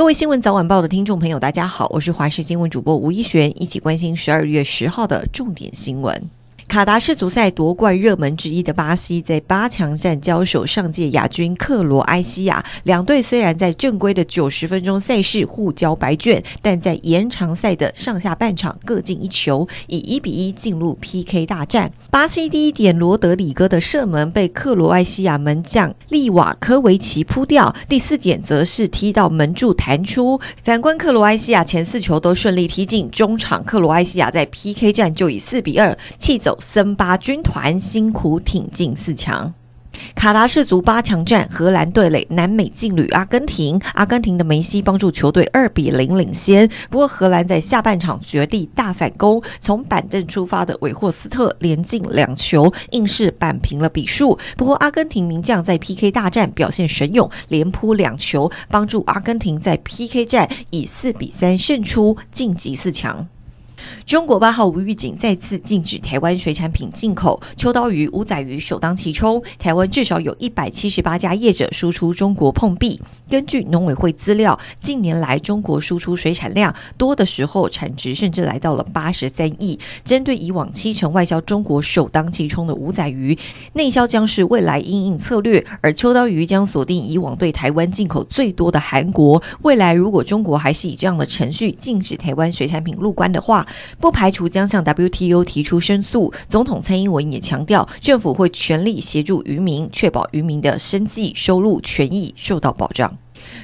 各位新闻早晚报的听众朋友，大家好，我是华视新闻主播吴一璇，一起关心十二月十号的重点新闻。卡达世足赛夺冠热门之一的巴西，在八强战交手上届亚军克罗埃西亚。两队虽然在正规的九十分钟赛事互交白卷，但在延长赛的上下半场各进一球，以一比一进入 PK 大战。巴西第一点罗德里戈的射门被克罗埃西亚门将利瓦科维奇扑掉，第四点则是踢到门柱弹出。反观克罗埃西亚前四球都顺利踢进，中场克罗埃西亚在 PK 战就以四比二气走。森巴军团辛苦挺进四强。卡达世足八强战，荷兰对垒南美劲旅阿根廷。阿根廷的梅西帮助球队二比零领先。不过荷兰在下半场绝地大反攻，从板凳出发的韦霍斯特连进两球，硬是扳平了比数。不过阿根廷名将在 PK 大战表现神勇，连扑两球，帮助阿根廷在 PK 战以四比三胜出，晋级四强。中国八号无预警再次禁止台湾水产品进口，秋刀鱼、五仔鱼首当其冲。台湾至少有一百七十八家业者输出中国碰壁。根据农委会资料，近年来中国输出水产量多的时候，产值甚至来到了八十三亿。针对以往七成外销中国首当其冲的五仔鱼，内销将是未来应应策略，而秋刀鱼将锁定以往对台湾进口最多的韩国。未来如果中国还是以这样的程序禁止台湾水产品入关的话，不排除将向 WTO 提出申诉。总统蔡英文也强调，政府会全力协助渔民，确保渔民的生计、收入、权益受到保障。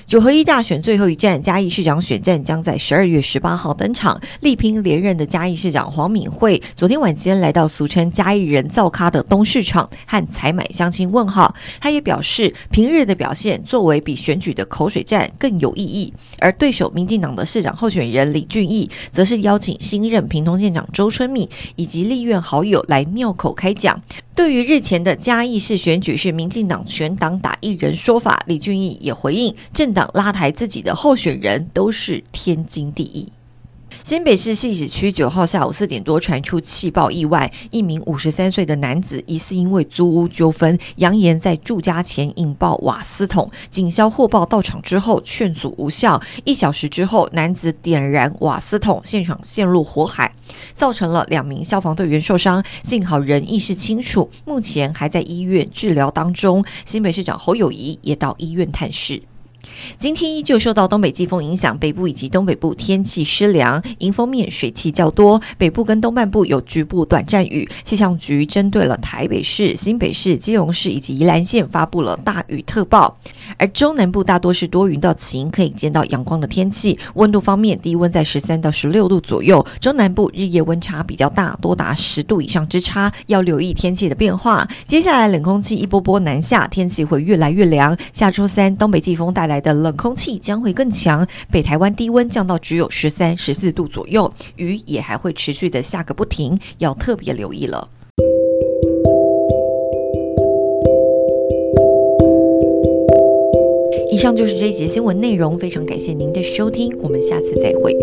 九合一大选最后一战，嘉义市长选战将在十二月十八号登场。力拼连任的嘉义市长黄敏惠，昨天晚间来到俗称嘉义人造咖的东市场和采买相亲问号。他也表示，平日的表现作为比选举的口水战更有意义。而对手民进党的市长候选人李俊毅，则是邀请新任屏东县长周春米以及立院好友来庙口开讲。对于日前的嘉义市选举是民进党全党打一人说法，李俊毅也回应，政党拉抬自己的候选人都是天经地义。新北市汐止区九号下午四点多传出气爆意外，一名五十三岁的男子疑似因为租屋纠纷，扬言在住家前引爆瓦斯桶。警消获报到场之后劝阻无效，一小时之后男子点燃瓦斯桶，现场陷入火海，造成了两名消防队员受伤，幸好人意识清楚，目前还在医院治疗当中。新北市长侯友谊也到医院探视。今天依旧受到东北季风影响，北部以及东北部天气湿凉，迎风面水汽较多，北部跟东半部有局部短暂雨。气象局针对了台北市、新北市、基隆市以及宜兰县发布了大雨特报，而中南部大多是多云到晴，可以见到阳光的天气。温度方面，低温在十三到十六度左右，中南部日夜温差比较大，多达十度以上之差，要留意天气的变化。接下来冷空气一波波南下，天气会越来越凉。下周三东北季风大带来的冷空气将会更强，北台湾低温降到只有十三、十四度左右，雨也还会持续的下个不停，要特别留意了。以上就是这一节新闻内容，非常感谢您的收听，我们下次再会。